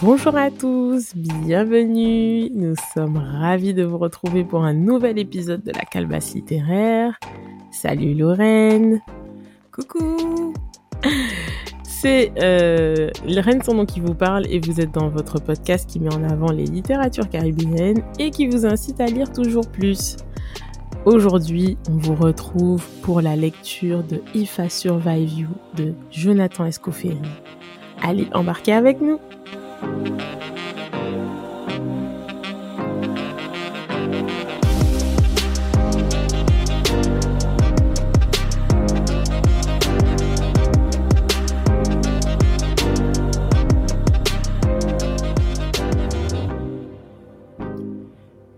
Bonjour à tous, bienvenue. Nous sommes ravis de vous retrouver pour un nouvel épisode de la Calbasse littéraire. Salut Lorraine. Coucou. C'est euh, Lorraine son nom qui vous parle et vous êtes dans votre podcast qui met en avant les littératures caribéennes et qui vous incite à lire toujours plus. Aujourd'hui, on vous retrouve pour la lecture de If I Survive You de Jonathan Escoffery. Allez, embarquez avec nous.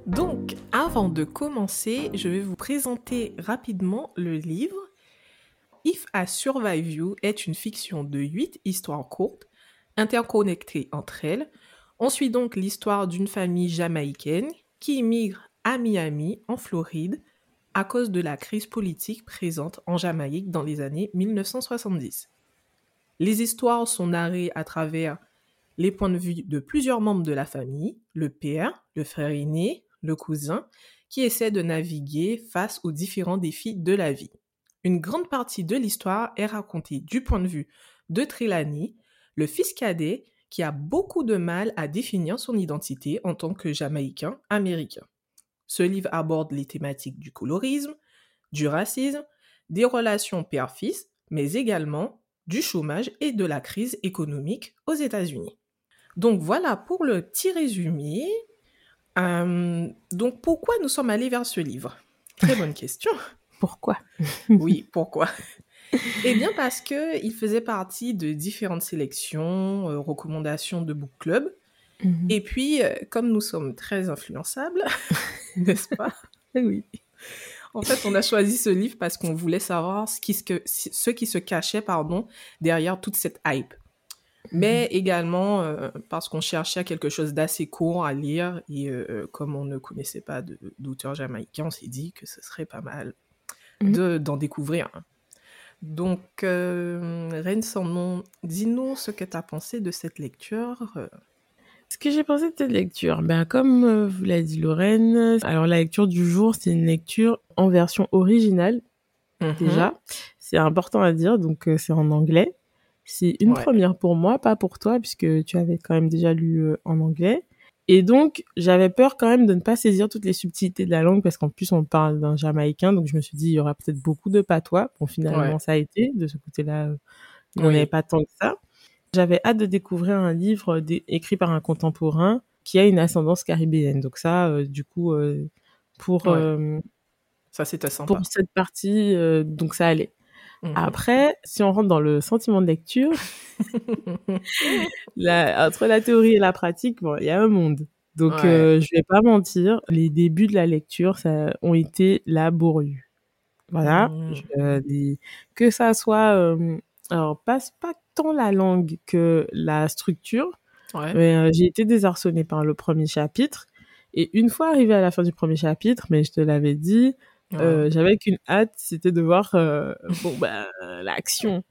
Donc, avant de commencer, je vais vous présenter rapidement le livre. If I Survive You est une fiction de 8 histoires courtes, interconnectées entre elles. On suit donc l'histoire d'une famille jamaïcaine qui immigre à Miami, en Floride, à cause de la crise politique présente en Jamaïque dans les années 1970. Les histoires sont narrées à travers les points de vue de plusieurs membres de la famille, le père, le frère aîné, le cousin, qui essaient de naviguer face aux différents défis de la vie. Une grande partie de l'histoire est racontée du point de vue de Trelawney, le fils cadet qui a beaucoup de mal à définir son identité en tant que Jamaïcain américain. Ce livre aborde les thématiques du colorisme, du racisme, des relations père-fils, mais également du chômage et de la crise économique aux États-Unis. Donc voilà pour le petit résumé. Euh, donc pourquoi nous sommes allés vers ce livre? Très bonne question. Pourquoi? Oui, pourquoi? Eh bien parce que il faisait partie de différentes sélections, euh, recommandations de book club. Mhm. Et puis, euh, comme nous sommes très influençables, n'est-ce pas? Oui. En fait, on a choisi ce livre parce qu'on voulait savoir ce qui, se, ce qui se cachait pardon, derrière toute cette hype. Mais également euh, parce qu'on cherchait quelque chose d'assez court à lire et comme on ne connaissait pas de- d'auteur jamaïcain, on s'est dit que ce serait pas mal de- d'en découvrir. un. Donc, euh, Reine sans nom, dis-nous ce que tu as pensé de cette lecture. Ce que j'ai pensé de cette lecture, ben comme euh, vous l'a dit Lorraine, alors la lecture du jour, c'est une lecture en version originale Mhm. déjà. C'est important à dire, donc euh, c'est en anglais. C'est une Ouais. première pour moi, pas pour toi, puisque tu avais quand même déjà lu euh, en anglais. Et donc, j'avais peur quand même de ne pas saisir toutes les subtilités de la langue, parce qu'en plus, on parle d'un Jamaïcain, donc je me suis dit, il y aura peut-être beaucoup de patois. Bon, finalement, Ouais. ça a été. De ce côté-là, euh, il n'y en avait pas tant que ça. J'avais hâte de découvrir un livre dé- écrit par un contemporain qui a une ascendance caribéenne. Donc ça, euh, du coup, euh, pour, Ouais. euh, Ça, c'était sympa. pour cette partie, euh, donc ça allait. Mhm. Après, si on rentre dans le sentiment de lecture, la- entre la théorie et la pratique, bon, il y a un monde. Donc, Ouais. euh, je vais pas mentir, les débuts de la lecture, ça ont été laborieux. Voilà. Je- des- que ça soit, euh, alors pas pas tant la langue que la structure, Ouais. mais euh, j'ai été désarçonnée par le premier chapitre. Et une fois arrivée à la fin du premier chapitre, mais je te l'avais dit, euh, j'avais qu'une hâte, c'était de voir euh, bon bah l'action.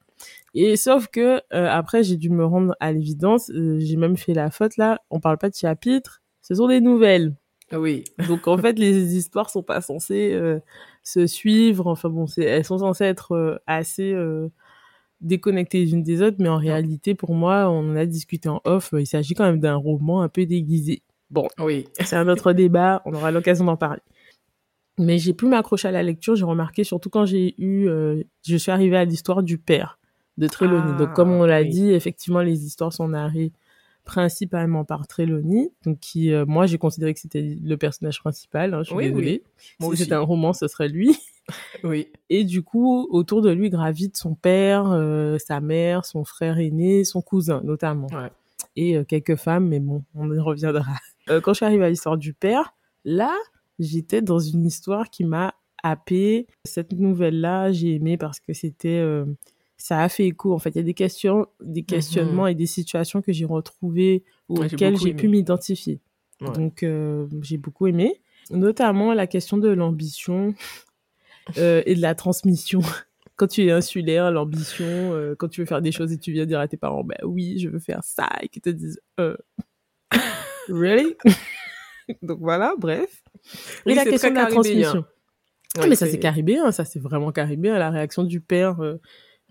Et sauf que euh, après j'ai dû me rendre à l'évidence, euh, j'ai même fait la faute là, on parle pas de chapitres, ce sont des nouvelles. Oui. Donc en fait les histoires sont pas censées euh, se suivre, enfin bon, c'est elles sont censées être euh, assez euh, déconnectées les unes des autres, mais en réalité pour moi, on en a discuté en off, il s'agit quand même d'un roman un peu déguisé. Bon, Oui. c'est un autre débat, on aura l'occasion d'en parler. Mais j'ai pu m'accrocher à la lecture, j'ai remarqué surtout quand j'ai eu, euh, je suis arrivée à l'histoire du père de Trelawney. Ah, donc comme on l'a oui. dit, effectivement les histoires sont narrées principalement par Trelawney, donc qui, euh, moi j'ai considéré que c'était le personnage principal. Hein, je suis Oui, oui. désolée. Moi si c'était un roman, ce serait lui. Oui. Et du coup, autour de lui gravite son père, euh, sa mère, son frère aîné, son cousin notamment. Ouais. Et euh, quelques femmes, mais bon, on y reviendra. Euh, quand je suis arrivée à l'histoire du père, là, j'étais dans une histoire qui m'a happée. Cette nouvelle-là, j'ai aimé parce que c'était... euh, ça a fait écho. En fait, il y a des questions, des questionnements et des situations que j'ai retrouvées ou Ouais, auxquelles j'ai pu m'identifier. Ouais. Donc, euh, j'ai beaucoup aimé. Notamment la question de l'ambition euh, et de la transmission. quand tu es insulaire, l'ambition, quand tu veux faire des choses et tu viens dire à tes parents, bah oui, je veux faire ça, et qu'ils te disent, euh, really? Donc voilà, bref. Et la question de la transmission. Ah, mais ça c'est caribéen, ça c'est vraiment caribéen, la réaction du père. Euh,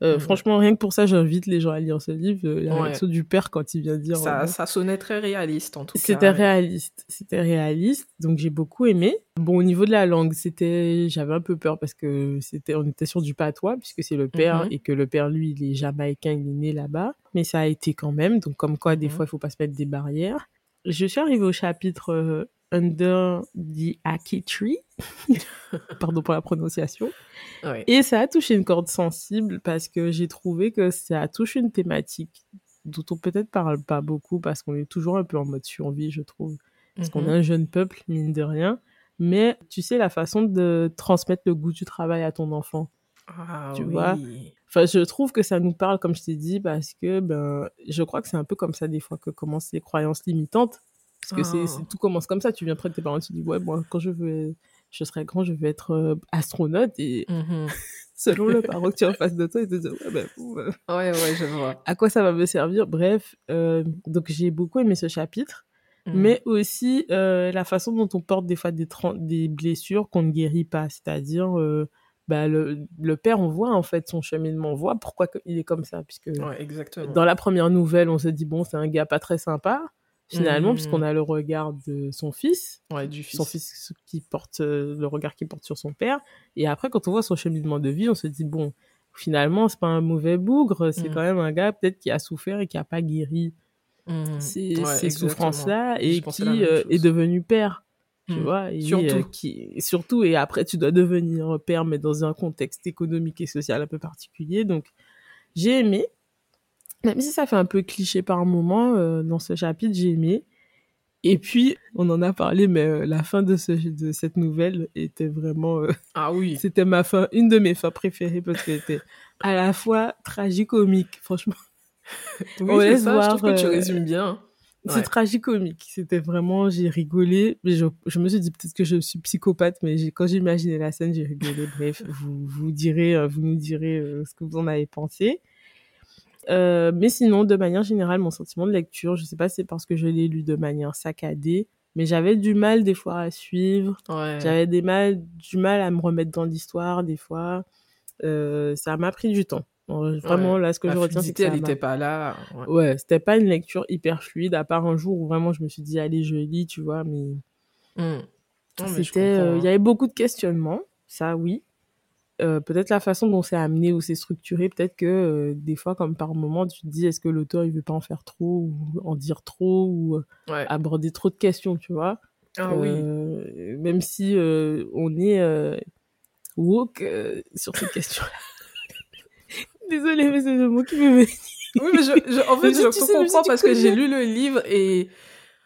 euh, mm. Franchement, rien que pour ça, j'invite les gens à lire ce livre. Euh, la réaction du père quand il vient dire. Ça, ça sonnait très réaliste en tout cas. C'était réaliste, c'était réaliste, donc j'ai beaucoup aimé. Bon, au niveau de la langue, c'était, j'avais un peu peur parce que c'était, on était sur du patois puisque c'est le père mm-hmm. et que le père lui, il est jamaïcain, il est né là-bas, mais ça a été quand même. Donc comme quoi, des mm-hmm. fois, il faut pas se mettre des barrières. Je suis arrivée au chapitre Under the Aki Tree. Pardon pour la prononciation. Et ça a touché une corde sensible parce que j'ai trouvé que ça a touché une thématique dont on peut-être parle pas beaucoup parce qu'on est toujours un peu en mode survie, je trouve. Parce qu'on est mhm. un jeune peuple, mine de rien. Mais tu sais, la façon de transmettre le goût du travail à ton enfant. Ah, tu vois? Enfin, je trouve que ça nous parle, comme je t'ai dit, parce que ben, je crois que c'est un peu comme ça des fois que commencent les croyances limitantes. Parce que c'est, ah. tout commence comme ça. Tu viens près de tes parents, tu dis, ouais, moi, quand je veux, je serai grand, je vais être euh, astronaute. Et mmh selon le parent que tu as en face de toi, il te dit, ouais, ben, euh, ouais, ouais, je vois. À quoi ça va me servir? Bref, euh, donc j'ai beaucoup aimé ce chapitre. Mmh. Mais aussi la façon dont on porte des fois des, des blessures qu'on ne guérit pas. C'est-à-dire, bah, le, le, père, on voit en fait son cheminement, on voit pourquoi il est comme ça. Puisque ouais, exactement. dans la première nouvelle, on se dit, bon, c'est un gars pas très sympa finalement, puisqu'on mmh. a le regard de son fils, ouais, du son fils qui porte euh, le regard qu'il porte sur son père. Et après, quand on voit son cheminement de vie, on se dit bon, finalement, c'est pas un mauvais bougre, c'est mmh. quand même un gars peut-être qui a souffert et qui a pas guéri mmh. ces, souffrances-là et qui euh, est devenu père. Tu vois, et surtout. Euh, qui, surtout, et après, tu dois devenir père, mais dans un contexte économique et social un peu particulier. Donc, j'ai aimé, même si ça fait un peu cliché par moment, euh, dans ce chapitre, j'ai aimé. Et puis, on en a parlé, mais euh, la fin de, ce, de cette nouvelle était vraiment... Euh, ah oui. C'était ma fin, une de mes fins préférées parce qu'elle était à la fois tragique-comique, franchement. Oui, ça, je trouve que tu résumes bien. C'est tragique-comique. C'était vraiment, j'ai rigolé. Mais je, je me suis dit peut-être que je suis psychopathe, mais quand j'ai imaginé la scène, j'ai rigolé. Bref, vous, vous direz, vous nous direz ce que vous en avez pensé. Euh, mais sinon, de manière générale, mon sentiment de lecture, je sais pas si c'est parce que je l'ai lu de manière saccadée, mais j'avais du mal des fois à suivre. J'avais des mal, du mal à me remettre dans l'histoire des fois. Euh, ça m'a pris du temps. Vraiment, là, ce que je retiens, c'est que elle n'était pas là. Ouais, c'était pas une lecture hyper fluide, à part un jour où vraiment je me suis dit, allez, je lis, tu vois, mais. Mmh. C'était, euh, il y avait beaucoup de questionnements, ça oui. Euh, peut-être la façon dont c'est amené ou c'est structuré, peut-être que euh, des fois, comme par moment, tu te dis est-ce que l'auteur il veut pas en faire trop ou en dire trop ou euh, aborder trop de questions, tu vois? Ah oui. Même si on est woke sur cette question-là. Désolée, mais c'est le mot qui me. Oui, mais je, en fait, je comprends parce que j'ai lu le livre et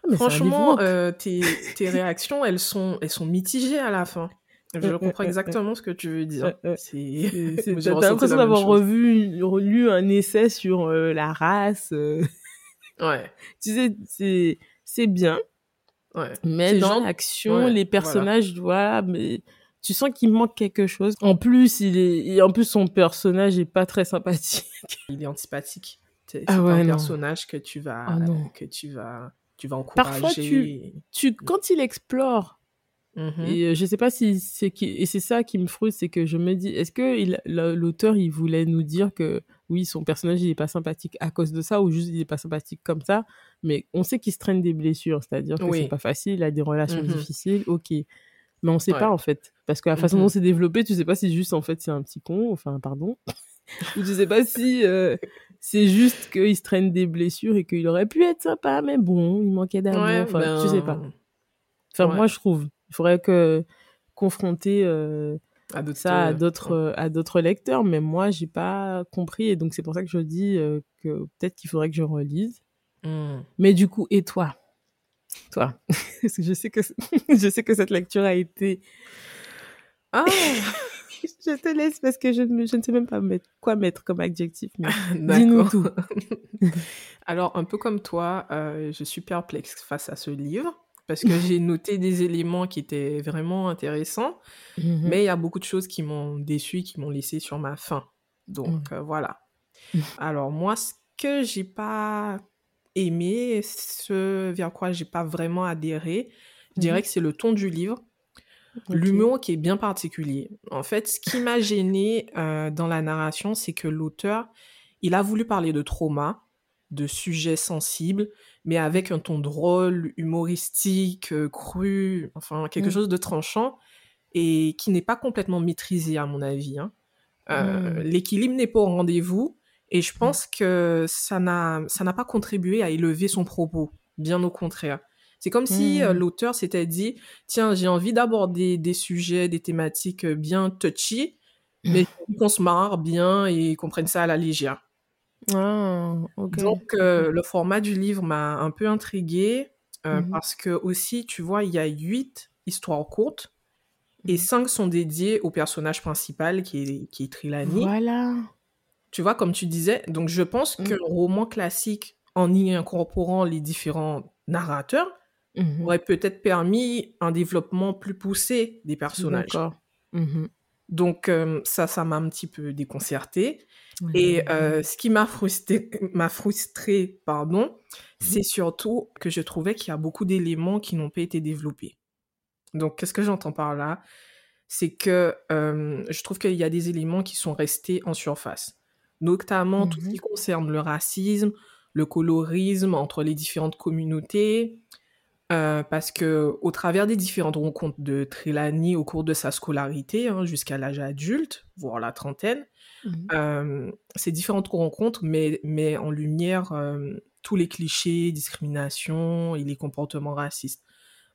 ah, franchement, tes, tes réactions, elles sont, elles sont mitigées à la fin. Je comprends exactement ce que tu veux dire. T'as l'impression d'avoir revu, lu un essai sur euh, la race. Euh. Ouais. Tu sais, c'est, c'est bien. Ouais. Mais dans l'action, les personnages, voilà. mais tu sens qu'il manque quelque chose. En plus, il est, en plus, son personnage est pas très sympathique. Il est antipathique. C'est, ah un personnage que tu vas, ah que tu vas, tu vas encourager. Parfois, tu, tu, quand il explore Mmh. Et euh, je sais pas si c'est qui et c'est ça qui me frustre, c'est que je me dis est-ce que l'auteur il voulait nous dire que oui son personnage il est pas sympathique à cause de ça ou juste il est pas sympathique comme ça, mais on sait qu'il se traîne des blessures, c'est-à-dire que c'est pas facile, il a des relations mmh difficiles, ok, mais on sait pas en fait. Parce que la façon mmh dont c'est développé, tu sais pas si juste en fait c'est un petit con, enfin pardon, ou tu sais pas si euh, c'est juste qu'il se traîne des blessures et qu'il aurait pu être sympa, mais bon il manquait d'amour, enfin ben... tu sais pas. Enfin moi je trouve il faudrait que confronter euh, ça à d'autres euh, à d'autres lecteurs, mais moi j'ai pas compris et donc c'est pour ça que je dis euh, que peut-être qu'il faudrait que je relise. Hmm. Mais du coup, et toi, toi, je sais que je sais que cette lecture a été ah je te laisse parce que je ne, je ne sais même pas mettre, quoi mettre comme adjectif. Dis-nous tout. Alors, un peu comme toi, je suis perplexe face à ce livre parce que j'ai noté des éléments qui étaient vraiment intéressants, mmh mais il y a beaucoup de choses qui m'ont déçu, qui m'ont laissé sur ma faim. Donc euh, voilà. Alors moi, ce que j'ai pas aimé, ce vers quoi j'ai pas vraiment adhéré, je dirais que c'est le ton du livre. L'humour qui est bien particulier. En fait, ce qui m'a gêné euh, dans la narration, c'est que l'auteur, il a voulu parler de trauma, de sujets sensibles, mais avec un ton drôle, humoristique, euh, cru, enfin quelque mm. chose de tranchant et qui n'est pas complètement maîtrisé à mon avis. Hein. Euh, mm. L'équilibre n'est pas au rendez-vous et je mm. pense que ça n'a ça n'a pas contribué à élever son propos, bien au contraire. C'est comme si euh, l'auteur s'était dit tiens j'ai envie d'aborder des sujets, des thématiques bien touchy, mais qu'on se marre bien et qu'on prenne ça à la légère. Ah, Donc, euh, le format du livre m'a un peu intriguée euh, mmh parce que aussi, tu vois, il y a huit histoires courtes et mmh cinq sont dédiées au personnage principal qui est, qui est Trilani. Voilà. Tu vois, comme tu disais, donc je pense mmh. que le roman classique, en y incorporant les différents narrateurs, aurait peut-être permis un développement plus poussé des personnages. D'accord. Donc, euh, ça, ça m'a un petit peu déconcerté. Et euh, ce qui m'a frustré, m'a frustré, pardon, mmh. c'est surtout que je trouvais qu'il y a beaucoup d'éléments qui n'ont pas été développés. Donc, qu'est-ce que j'entends par là? C'est que euh, je trouve qu'il y a des éléments qui sont restés en surface, notamment tout ce qui concerne le racisme, le colorisme entre les différentes communautés, euh, parce que au travers des différentes rencontres de Trelawney au cours de sa scolarité, hein, jusqu'à l'âge adulte, voire la trentaine, mmh. euh, ces différentes rencontres mettent met en lumière euh, tous les clichés, discrimination et les comportements racistes.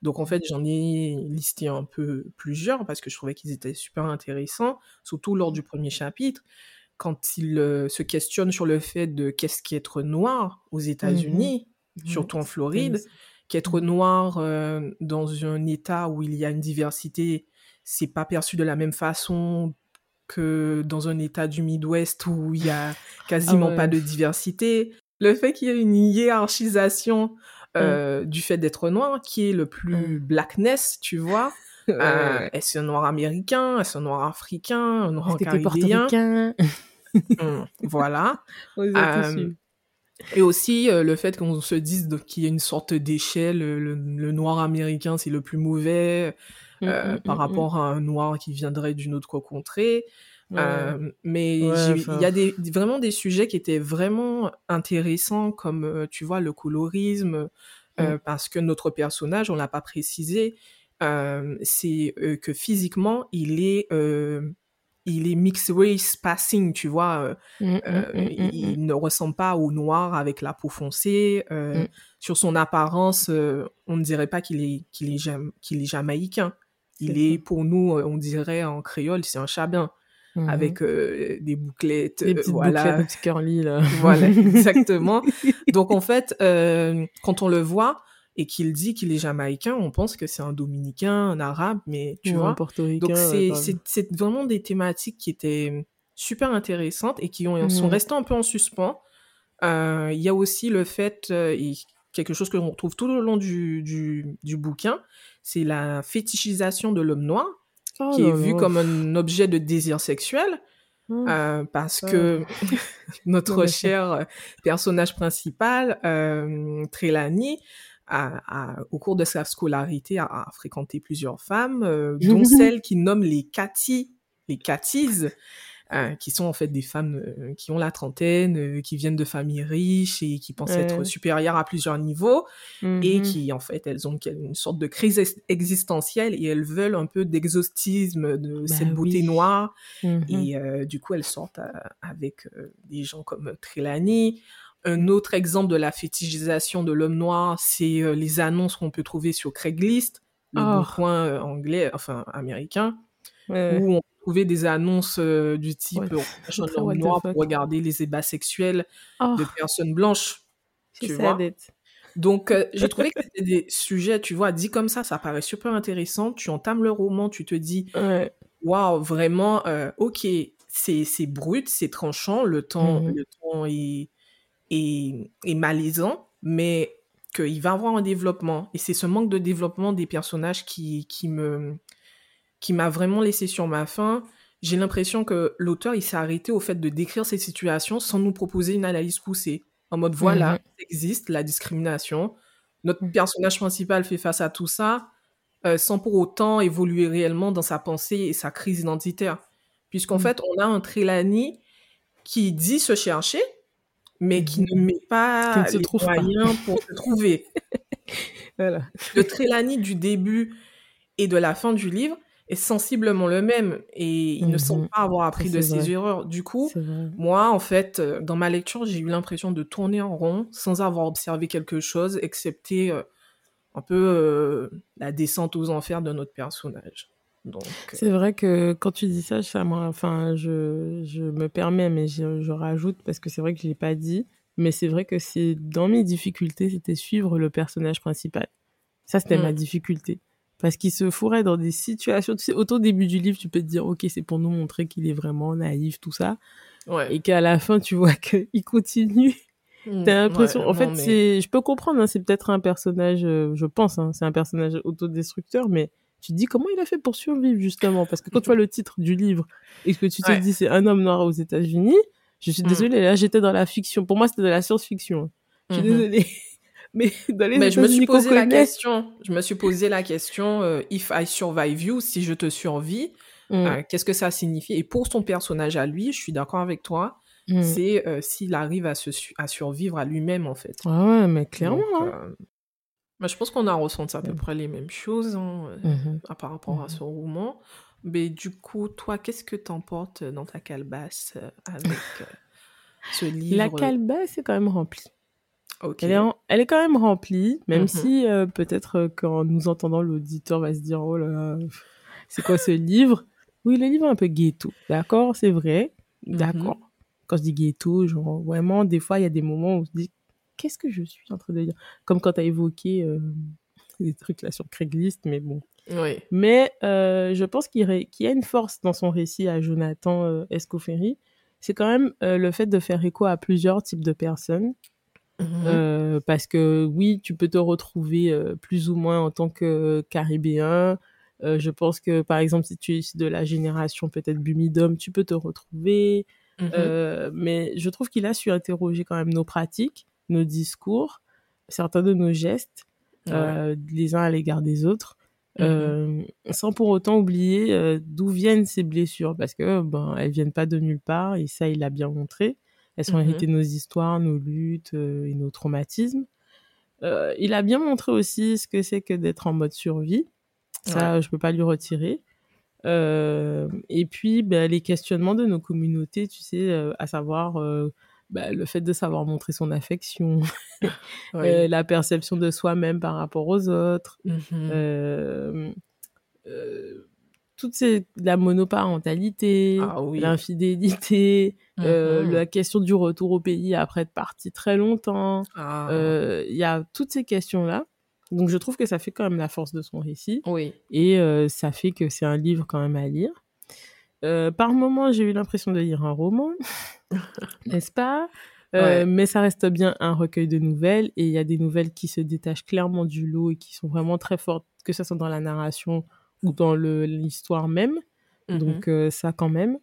Donc en fait, j'en ai listé un peu plusieurs parce que je trouvais qu'ils étaient super intéressants, surtout lors du premier chapitre, quand il se questionne sur le fait de qu'est-ce qu'être noir aux mmh États-Unis, mmh surtout en Floride qu'être noir euh, dans un état où il y a une diversité, c'est pas perçu de la même façon que dans un état du Midwest où il y a quasiment ah pas de diversité. Le fait qu'il y ait une hiérarchisation mmh. euh, du fait d'être noir, qui est le plus mmh. blackness, tu vois. Euh, est-ce un noir américain Est-ce un noir africain Un noir caribéen mmh, Voilà. Et aussi euh, le fait qu'on se dise qu'il y a une sorte d'échelle, le, noir américain c'est le plus mauvais euh, mmh, par mmh, rapport à un noir qui viendrait d'une autre contrée. Euh, mais il y a des, vraiment des sujets qui étaient vraiment intéressants, comme tu vois le colorisme, parce que notre personnage, on l'a pas précisé, c'est que physiquement il est il est mixed race passing, tu vois. Euh, mmh, mmh, euh, mmh, il ne ressemble pas au noir avec la peau foncée. Euh, sur son apparence, on ne dirait pas qu'il est, qu'il est, est jamaïcain. Il est, pour nous, on dirait en créole, c'est un chabin. Avec des bouclettes, des petites voilà. bouclettes de curly, là. Voilà, exactement. Donc, en fait, quand on le voit, et qu'il dit qu'il est jamaïcain, on pense que c'est un dominicain, un arabe, mais tu vois. Un Donc c'est vraiment des thématiques qui étaient super intéressantes et qui ont, sont restées un peu en suspens. Euh, il y a aussi le fait, euh, et quelque chose que l'on retrouve tout au long du, du, du bouquin, c'est la fétichisation de l'homme noir, oh qui est vu comme un objet de désir sexuel. Mmh. Euh, parce que notre cher personnage principal, euh, Au cours de sa scolarité, a, fréquenté plusieurs femmes, euh, dont celles qui nomment les Cathy, les Cathy's, euh, qui sont en fait des femmes euh, qui ont la trentaine, qui viennent de familles riches et qui pensent être supérieures à plusieurs niveaux, et mm-hmm. qui en fait elles ont une sorte de crise existentielle et elles veulent un peu d'exhaustisme de bah cette beauté noire, mm-hmm. et du coup elles sortent avec des gens comme Trelawney, un autre exemple de la fétichisation de l'homme noir, c'est euh, les annonces qu'on peut trouver sur Craigslist, le oh. point euh, anglais, enfin américain, où on peut trouver des annonces euh, du type un homme noir pour regarder les ébats sexuels oh. de personnes blanches. Tu vois? Donc, j'ai trouvé que c'était des sujets, tu vois, dit comme ça, ça paraît super intéressant. Tu entames le roman, tu te dis, waouh, vraiment, ok, c'est brut, c'est tranchant, le temps, mmh le temps est est, malaisant, mais qu'il va avoir un développement. Et c'est ce manque de développement des personnages qui, qui me qui m'a vraiment laissé sur ma faim. j'ai l'impression que l'auteur, il s'est arrêté au fait de décrire ces situations sans nous proposer une analyse poussée. En mode, voilà, Mhm. ça existe la discrimination. Notre Mhm. personnage principal fait face à tout ça euh, sans pour autant évoluer réellement dans sa pensée et sa crise identitaire. Puisqu'en Mhm. fait, on a un Trelawney qui dit se chercher, mais qui Mhm. ne met Qui pas ne les pas. pour se trouver. Voilà. Le Trelawney du début et de la fin du livre est sensiblement le même et il ne semble Mhm. pas avoir appris de ses erreurs. Du coup, moi, en fait, euh, dans ma lecture, j'ai eu l'impression de tourner en rond sans avoir observé quelque chose, excepté euh, un peu euh, la descente aux enfers de notre personnage. Euh, C'est vrai que quand tu dis ça, ça moi, enfin, je, je me permets, mais je, je rajoute parce que c'est vrai que je l'ai pas dit. Mais c'est vrai que c'est dans mes difficultés, c'était suivre le personnage principal. Ça, c'était Mm. ma difficulté. Parce qu'il se fourrait dans des situations, tu sais, au tout début du livre, tu peux te dire, ok, c'est pour nous montrer qu'il est vraiment naïf, tout ça. ouais. Et qu'à la fin, tu vois qu'il continue. Mm, T'as l'impression, ouais, en fait, mais- c'est, je peux comprendre, hein, c'est peut-être un personnage, euh, je pense, hein, c'est un personnage autodestructeur, mais tu te dis comment il a fait pour survivre, justement, parce que quand tu vois le titre du livre et que tu te Ouais. dis c'est un homme noir aux États-Unis, je suis Mm. désolée, là, j'étais dans la fiction. Pour moi, c'était de la science-fiction. hein. Je suis Mhm. désolée. Mais dans les Mais je me suis posé la question. Je me suis posé la question, euh, if I survive you, si je te survis, Mm, euh, qu'est-ce que ça signifie? Et pour son personnage à lui, je suis d'accord avec toi, mm. c'est euh, s'il arrive à, se à survivre à lui-même, en fait. Ah ouais, mais clairement. Donc, euh, bah, je pense qu'on a ressenti à peu Mm. près les mêmes choses hein, euh, Mhm. à- par rapport à Mhm. ce roman. Mais du coup, toi, qu'est-ce que t'emportes dans ta calebasse euh, avec euh, ce livre? La calebasse est quand même remplie. Ok. Elle est, en- elle est quand même remplie, même Mhm. si euh, peut-être euh, qu'en nous entendant, l'auditeur va se dire Oh là là, c'est quoi ce livre? Oui, le livre est un peu ghetto, d'accord C'est vrai, d'accord. Quand je dis ghetto, genre vraiment, des fois, il y a des moments où on se dit Qu'est-ce que je suis en train de dire? Comme quand tu as évoqué euh, des trucs là sur Craigslist, mais bon. Oui. Mais euh, je pense qu'il ré- qu'il y a une force dans son récit à Jonathan euh, Escoffery. C'est quand même euh, le fait de faire écho à plusieurs types de personnes. Mhm. Euh, parce que oui, tu peux te retrouver plus ou moins en tant que caribéen. Euh, je pense que par exemple, si tu es de la génération peut-être Bumidum, tu peux te retrouver. Mhm. Euh, mais je trouve qu'il a su interroger quand même nos pratiques, nos discours, certains de nos gestes, Ouais. euh, les uns à l'égard des autres, Mhm. euh, sans pour autant oublier euh, d'où viennent ces blessures, parce que ben elles viennent pas de nulle part et ça il l'a bien montré. Elles sont Mhm. héritées de nos histoires, nos luttes et nos traumatismes. Il a bien montré aussi ce que c'est que d'être en mode survie. Ça, je peux pas lui retirer. Euh, et puis, ben, les questionnements de nos communautés, tu sais, euh, à savoir euh, ben, le fait de savoir montrer son affection, Oui. euh, la perception de soi-même par rapport aux autres, Mhm. euh, euh, toutes ces, la monoparentalité, Ah oui. l'infidélité, Mhm. la question du retour au pays après être parti très longtemps. Ah. Il y a toutes ces questions-là. Donc je trouve que ça fait quand même la force de son récit Oui. et euh, ça fait que c'est un livre quand même à lire. Euh, par moments, j'ai eu l'impression de lire un roman, n'est-ce pas? Euh, Ouais. Mais ça reste bien un recueil de nouvelles et il y a des nouvelles qui se détachent clairement du lot et qui sont vraiment très fortes, que ce soit dans la narration ou dans l'histoire même. Mhm. Donc euh, ça quand même.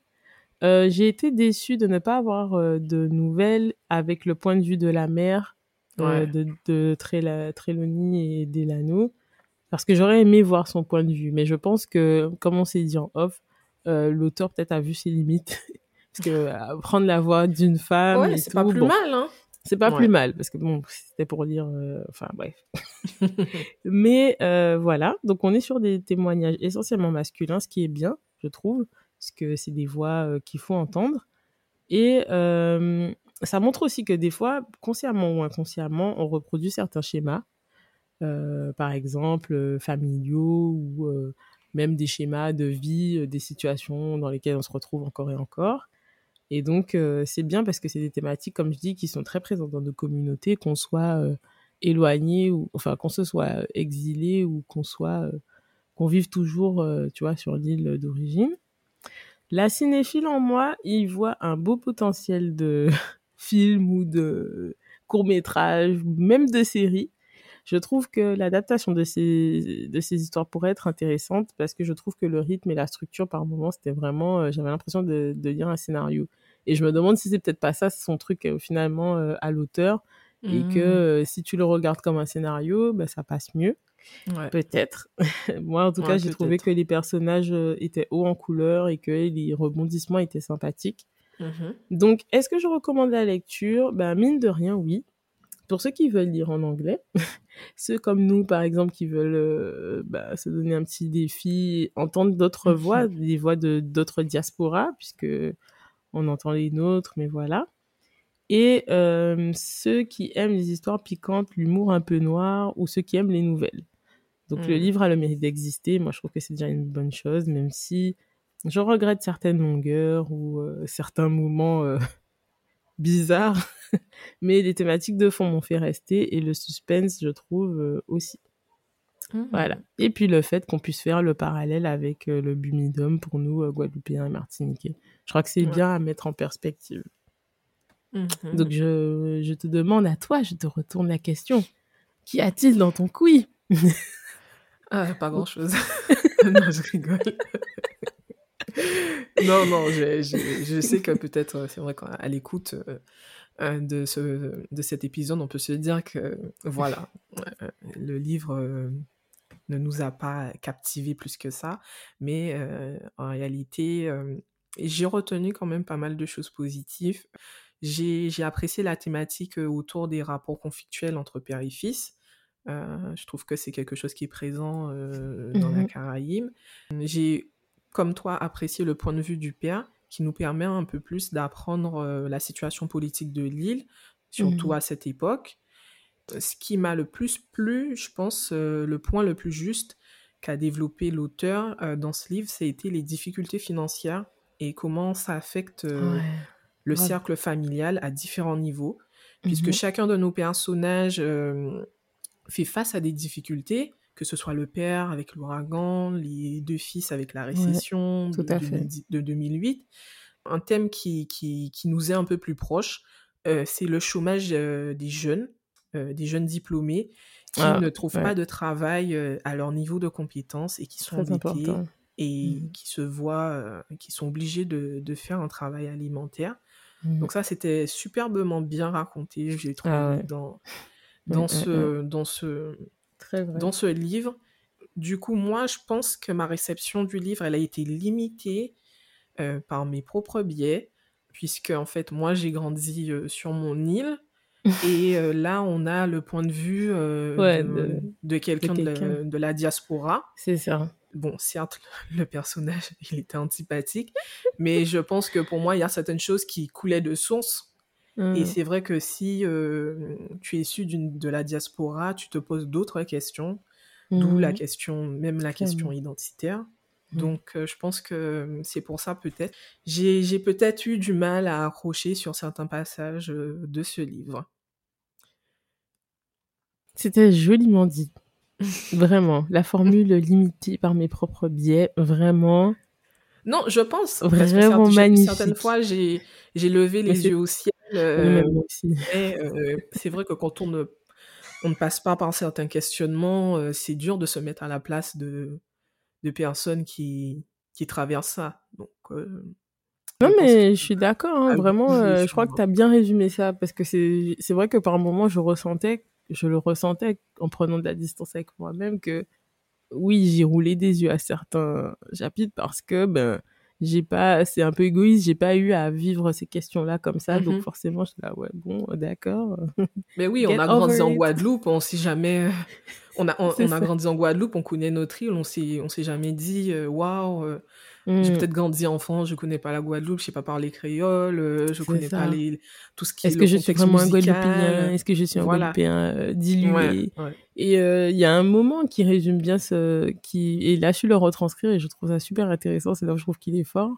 Euh, j'ai été déçue de ne pas avoir de nouvelles avec le point de vue de la mère Ouais. de, de Trela- Trelawney et Delano parce que j'aurais aimé voir son point de vue mais je pense que comme on s'est dit en off euh, l'auteur peut-être a vu ses limites. Parce que euh, prendre la voix d'une femme ouais, c'est pas plus bon, mal, hein. c'est pas Ouais. plus mal parce que bon c'était pour lire euh, enfin bref. Mais euh, voilà. Donc on est sur des témoignages essentiellement masculins ce qui est bien je trouve parce que c'est des voix euh, qu'il faut entendre. Et euh, ça montre aussi que des fois consciemment ou inconsciemment on reproduit certains schémas. Euh, par exemple euh, familiaux ou euh, même des schémas de vie euh, des situations dans lesquelles on se retrouve encore et encore et donc, euh, c'est bien parce que c'est des thématiques, comme je dis, qui sont très présentes dans nos communautés, qu'on soit euh, éloigné ou, enfin, qu'on se soit exilé ou qu'on soit, qu'on vive toujours, tu vois, sur l'île d'origine. La cinéphile en moi, il voit un beau potentiel de film ou de court métrage, même de série. Je trouve que l'adaptation de ces, de ces histoires pourrait être intéressante parce que je trouve que le rythme et la structure, par moments, c'était vraiment, euh, j'avais l'impression de, de, lire un scénario. Et je me demande si c'est peut-être pas ça, son truc euh, finalement euh, à l'auteur. Et que mmh. si tu le regardes comme un scénario, bah, ça passe mieux. Ouais. Peut-être. Moi, en tout cas, j'ai trouvé que les personnages étaient hauts en couleur et que les rebondissements étaient sympathiques. Mmh Donc, est-ce que je recommande la lecture? Ben, mine de rien, oui pour ceux qui veulent lire en anglais, ceux comme nous, par exemple, qui veulent euh, bah, se donner un petit défi, entendre d'autres voix, des voix de d'autres diasporas, puisque on entend les nôtres, mais voilà. Et euh, ceux qui aiment les histoires piquantes, l'humour un peu noir, ou ceux qui aiment les nouvelles. Donc le mmh. livre a le mérite d'exister. Moi, je trouve que c'est déjà une bonne chose, même si je regrette certaines longueurs ou euh, certains moments bizarres mais les thématiques de fond m'ont fait rester et le suspense, je trouve, euh, aussi. Mmh. Voilà. Et puis le fait qu'on puisse faire le parallèle avec euh, le Bumidum pour nous, euh, Guadeloupéens et Martiniquais. Je crois que c'est bien à mettre en perspective. Mmh. Donc je, je, te demande à toi, je te retourne la question. Qu'y a-t-il dans ton couille? Ah, Pas grand-chose. non, je rigole. Non, non, je, je, je sais que peut-être, c'est vrai qu'à l'écoute, euh, de, ce, de cet épisode, on peut se dire que, voilà, euh, le livre euh, ne nous a pas captivés plus que ça, mais en réalité, j'ai retenu quand même pas mal de choses positives. J'ai apprécié la thématique autour des rapports conflictuels entre père et fils. je trouve que c'est quelque chose qui est présent dans la mmh Caraïbe. J'ai, comme toi, apprécié le point de vue du père qui nous permet un peu plus d'apprendre euh, la situation politique de l'île, surtout mmh. à cette époque. Ce qui m'a le plus plu, je pense, euh, le point le plus juste qu'a développé l'auteur euh, dans ce livre, c'était les difficultés financières et comment ça affecte le cercle familial à différents niveaux, puisque mmh chacun de nos personnages fait face à des difficultés, que ce soit le père avec l'ouragan, les deux fils avec la récession de, 2008. Un thème qui, qui, qui, nous est un peu plus proche, euh, c'est le chômage euh, des jeunes, euh, des jeunes diplômés qui ah, ne trouvent pas de travail à leur niveau de compétence et qui sont et mmh. qui se voient, qui sont obligés de, de, faire un travail alimentaire. Mmh. Donc ça, c'était superbement bien raconté, j'ai trouvé ah dans, dans, ce, dans ce dans ce livre. Du coup, moi, je pense que ma réception du livre, elle a été limitée euh, par mes propres biais, puisque en fait, moi, j'ai grandi euh, sur mon île. et euh, là, on a le point de vue de, quelqu'un de, la diaspora. C'est ça. Bon, certes, le personnage, il était antipathique, mais je pense que pour moi, il y a certaines choses qui coulaient de source et mmh. c'est vrai que si tu es issu de la diaspora, tu te poses d'autres questions, d'où la mmh. question, même la question identitaire. Mmh. Donc, je pense que c'est pour ça peut-être. J'ai peut-être eu du mal à accrocher sur certains passages de ce livre. C'était joliment dit. vraiment. La formule limitée par mes propres biais, vraiment. Non, je pense. Vraiment magnifique. Certaines fois, j'ai levé les yeux au ciel euh, euh, c'est vrai que quand on ne, on ne passe pas par certains questionnements, euh, c'est dur de se mettre à la place de, de personnes qui, qui traversent ça. Donc, non, mais je suis d'accord, hein, vraiment, je crois que tu as bien résumé ça, parce que c'est vrai que par moments, je ressentais, je le ressentais en prenant de la distance avec moi-même, que oui, j'ai roulé des yeux à certains chapitres parce que, ben, j'ai pas c'est un peu égoïste j'ai pas eu à vivre ces questions là comme ça donc mm-hmm. forcément je suis là ouais bon d'accord. Mais oui on a grandi en Guadeloupe on sait jamais on a on, a grandi en Guadeloupe on connaît notre île on s'est on s'est jamais dit euh, waouh wow, j'ai mm. peut-être grandi en France, je connais pas la Guadeloupe, je sais pas parler créole, euh, je connais pas les, tout ce qui est, est-ce que je suis vraiment un Guadeloupéen? Est-ce que je suis un Guadeloupéen euh, dilué? Et euh, il y a un moment qui résume bien ce, qui et là je suis le retranscrire et je trouve ça super intéressant. C'est là où je trouve qu'il est fort.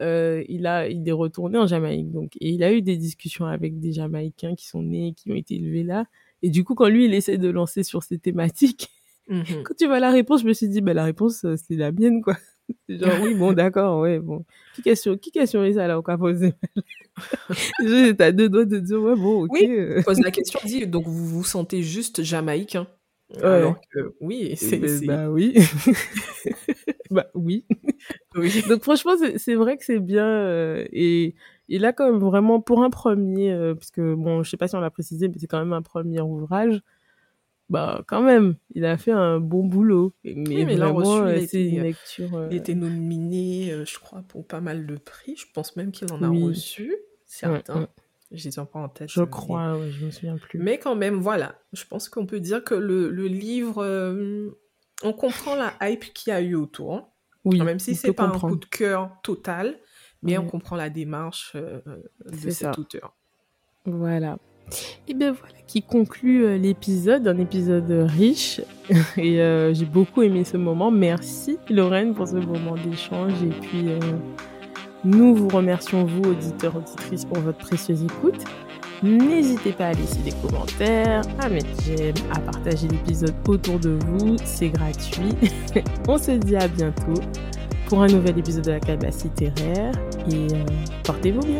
Euh, il a, il est retourné en Jamaïque donc et il a eu des discussions avec des Jamaïcains qui sont nés, qui ont été élevés là. Et du coup, quand lui il essaie de lancer sur ces thématiques, mm-hmm. quand tu vois la réponse, je me suis dit, bah la réponse c'est la mienne quoi. Genre, oui, bon, d'accord, ouais, bon. Qui question, qui question est ça, là, on va poser? T'as deux doigts de dire, ouais, bon, ok. Oui, pose la question, dis, donc vous vous sentez juste jamaïcain? Alors que, oui, c'est... Bah oui. bah oui. oui. Donc franchement, c'est vrai que c'est bien. Euh, et, et là, comme vraiment, pour un premier, euh, parce que bon, je sais pas si on l'a précisé, mais c'est quand même un premier ouvrage, bah quand même, il a fait un bon boulot. Mais, oui, mais vraiment, euh, c'est une lecture... Il était nominé, je crois, pour pas mal de prix. Je pense même qu'il en a reçu, certains. Je les pas en tête. Je crois, je me souviens plus. Mais quand même, voilà. Je pense qu'on peut dire que le, le livre, euh, on comprend la hype qu'il y a eu autour. Oui. Même si c'est pas un coup de cœur total, mais on comprend la démarche euh, de cet auteur. Voilà. Et bien voilà qui conclut euh, l'épisode, un épisode riche. Et j'ai beaucoup aimé ce moment. Merci Lorraine pour ce moment d'échange. Et puis nous vous remercions, vous, auditeurs, auditrices, pour votre précieuse écoute. N'hésitez pas à laisser des commentaires, à mettre j'aime, à partager l'épisode autour de vous. C'est gratuit. On se dit à bientôt pour un nouvel épisode de la Cabasse littéraire et euh, portez-vous bien.